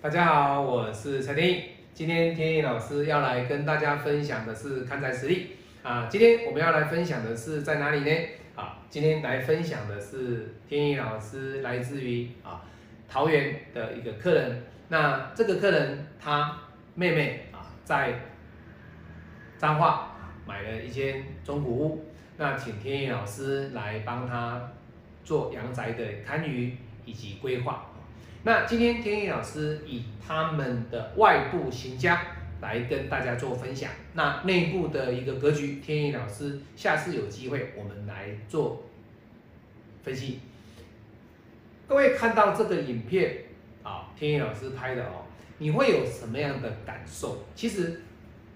大家好，我是陈天意。今天天意老师要来跟大家分享的是看财实力啊。今天我们要来分享的是在哪里呢？啊，今天来分享的是天意老师来自于啊桃园的一个客人。那这个客人他妹妹啊在彰化买了一间中古屋，那请天意老师来帮他做阳宅的堪舆以及规划。那今天天意老师以他们的外部行家来跟大家做分享，那内部的一个格局，天意老师下次有机会我们来做分析。各位看到这个影片啊，天意老师拍的哦，你会有什么样的感受？其实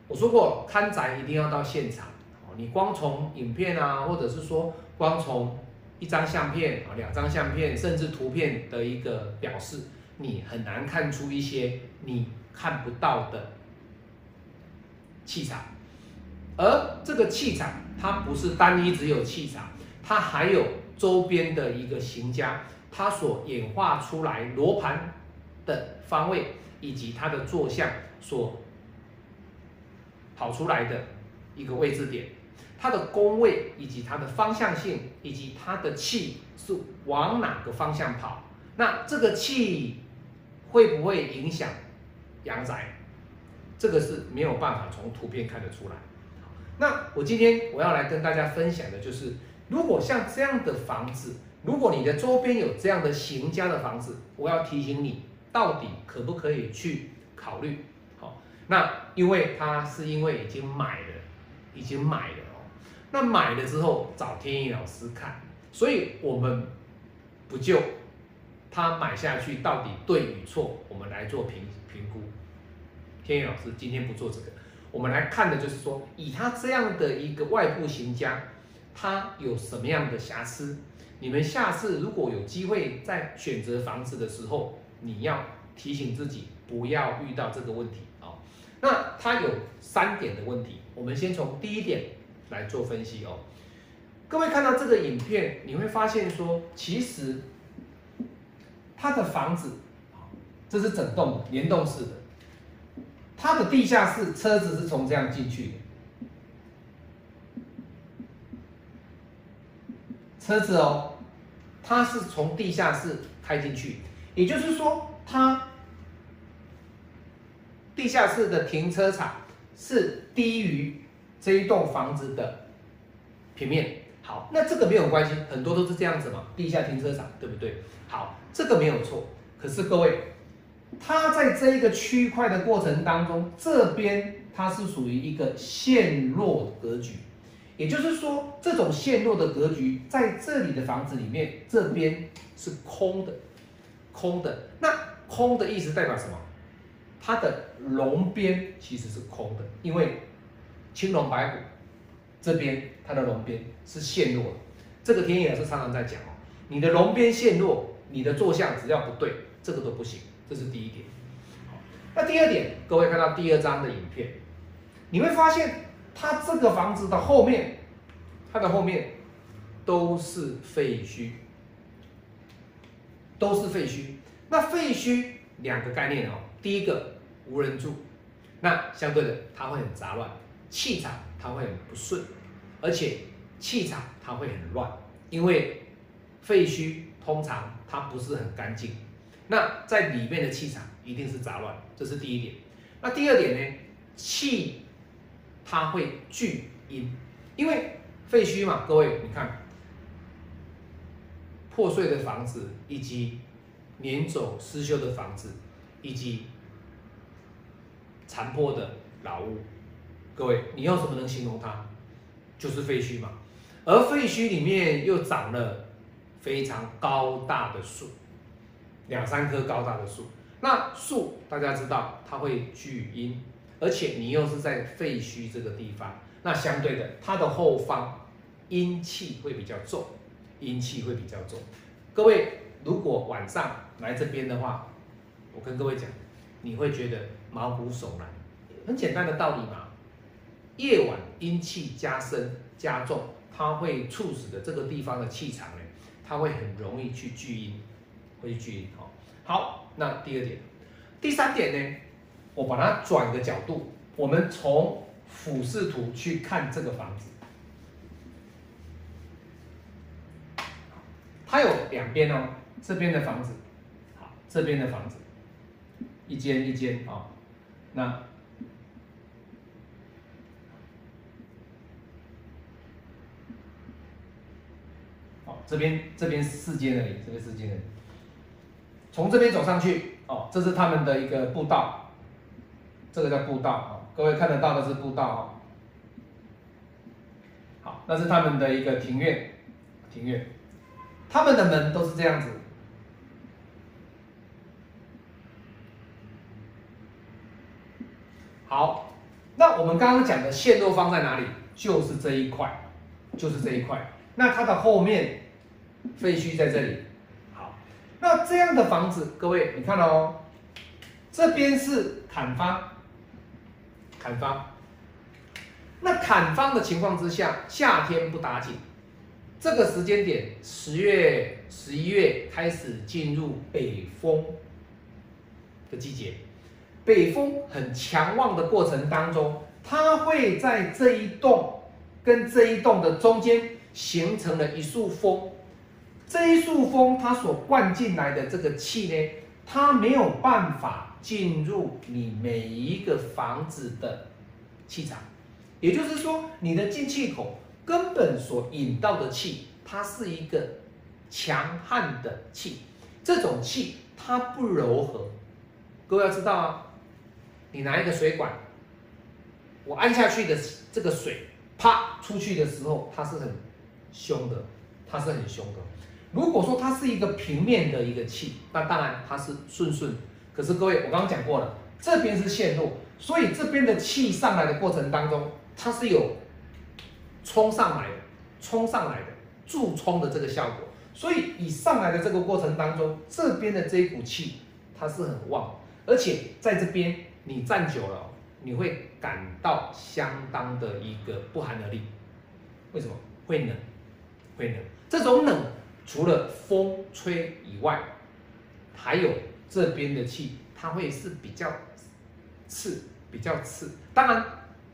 我说过，看宅一定要到现场哦，你光从影片啊，或者是说光从一张相片啊，两张相片，甚至图片的一个表示，你很难看出一些你看不到的气场。而这个气场，它不是单一只有气场，它还有周边的一个行家，它所演化出来罗盘的方位，以及它的坐向所跑出来的一个位置点。它的宫位以及它的方向性，以及它的气是往哪个方向跑？那这个气会不会影响阳宅？这个是没有办法从图片看得出来。那我今天我要来跟大家分享的就是，如果像这样的房子，如果你的周边有这样的行家的房子，我要提醒你，到底可不可以去考虑？好，那因为他是因为已经买了，已经买了。那买了之后找天意老师看，所以我们不就他买下去到底对与错，我们来做评评估。天意老师今天不做这个，我们来看的就是说，以他这样的一个外部行家，他有什么样的瑕疵？你们下次如果有机会在选择房子的时候，你要提醒自己不要遇到这个问题啊。那他有三点的问题，我们先从第一点。来做分析哦，各位看到这个影片，你会发现说，其实他的房子这是整栋联动式的，它的地下室车子是从这样进去的，车子哦，它是从地下室开进去，也就是说，它地下室的停车场是低于。这一栋房子的平面好，那这个没有关系，很多都是这样子嘛，地下停车场，对不对？好，这个没有错。可是各位，它在这一个区块的过程当中，这边它是属于一个陷落格局，也就是说，这种陷落的格局在这里的房子里面，这边是空的，空的。那空的意思代表什么？它的龙边其实是空的，因为。青龙白虎这边它的龙边是陷落，这个天意老师常常在讲哦，你的龙边陷落，你的坐向只要不对，这个都不行，这是第一点。那第二点，各位看到第二张的影片，你会发现它这个房子的后面，它的后面都是废墟，都是废墟。那废墟两个概念哦，第一个无人住，那相对的它会很杂乱。气场它会很不顺，而且气场它会很乱，因为废墟通常它不是很干净，那在里面的气场一定是杂乱，这是第一点。那第二点呢？气它会聚阴，因为废墟嘛，各位你看，破碎的房子，以及年走失修的房子，以及残破的老屋。各位，你用什么能形容它？就是废墟嘛。而废墟里面又长了非常高大的树，两三棵高大的树。那树大家知道它会聚阴，而且你又是在废墟这个地方，那相对的，它的后方阴气会比较重，阴气会比较重。各位，如果晚上来这边的话，我跟各位讲，你会觉得毛骨悚然。很简单的道理嘛。夜晚阴气加深加重，它会促使的这个地方的气场呢，它会很容易去聚阴，会去聚阴。好，好，那第二点，第三点呢，我把它转个角度，我们从俯视图去看这个房子，它有两边哦，这边的房子，好，这边的房子，一间一间啊，那。这边这边四间而已，这边四间的，从这边走上去哦，这是他们的一个步道，这个叫步道啊，各位看得到的是步道哦。好，那是他们的一个庭院，庭院，他们的门都是这样子。好，那我们刚刚讲的线路放在哪里？就是这一块，就是这一块。那它的后面。废墟在这里，好，那这样的房子，各位你看哦，这边是砍方，砍方，那砍方的情况之下，夏天不打紧，这个时间点，十月、十一月开始进入北风的季节，北风很强旺的过程当中，它会在这一栋跟这一栋的中间形成了一束风。这一束风，它所灌进来的这个气呢，它没有办法进入你每一个房子的气场，也就是说，你的进气口根本所引到的气，它是一个强悍的气，这种气它不柔和。各位要知道啊，你拿一个水管，我按下去的这个水，啪出去的时候，它是很凶的，它是很凶的。如果说它是一个平面的一个气，那当然它是顺顺。可是各位，我刚刚讲过了，这边是线路，所以这边的气上来的过程当中，它是有冲上来的、冲上来的助冲的这个效果。所以以上来的这个过程当中，这边的这一股气它是很旺，而且在这边你站久了，你会感到相当的一个不寒而栗。为什么？会冷，会冷。这种冷。除了风吹以外，还有这边的气，它会是比较刺，比较刺。当然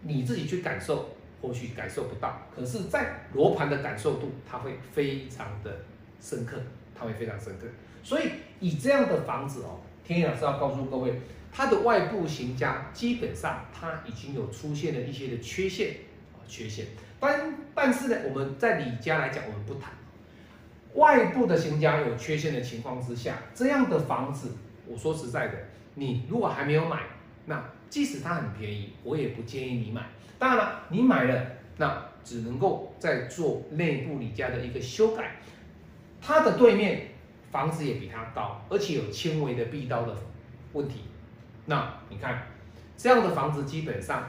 你自己去感受，或许感受不到，可是，在罗盘的感受度，它会非常的深刻，它会非常深刻。所以以这样的房子哦，天野老师要告诉各位，它的外部型家基本上它已经有出现了一些的缺陷啊，缺陷。但但是呢，我们在李家来讲，我们不谈。外部的行家有缺陷的情况之下，这样的房子，我说实在的，你如果还没有买，那即使它很便宜，我也不建议你买。当然了，你买了，那只能够再做内部你家的一个修改。它的对面房子也比它高，而且有轻微的壁刀的问题。那你看，这样的房子基本上，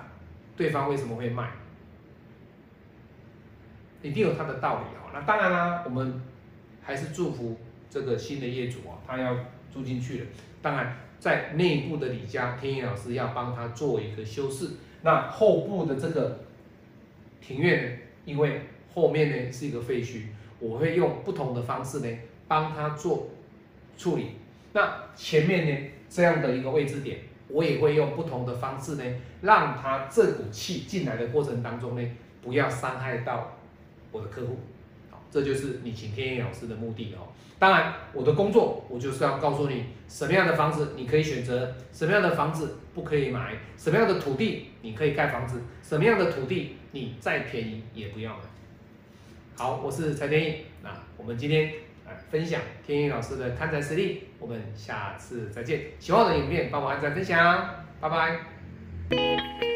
对方为什么会卖？一定有它的道理哦。那当然啦，我们。还是祝福这个新的业主啊，他要住进去了。当然，在内部的李家，天野老师要帮他做一个修饰。那后部的这个庭院呢，因为后面呢是一个废墟，我会用不同的方式呢帮他做处理。那前面呢这样的一个位置点，我也会用不同的方式呢，让他这股气进来的过程当中呢，不要伤害到我的客户。这就是你请天野老师的目的哦。当然，我的工作我就是要告诉你什么样的房子你可以选择，什么样的房子不可以买，什么样的土地你可以盖房子，什么样的土地你再便宜也不要买。好，我是蔡天意，那我们今天啊分享天意老师的看财实力，我们下次再见。喜欢我的影片帮我按赞分享，拜拜。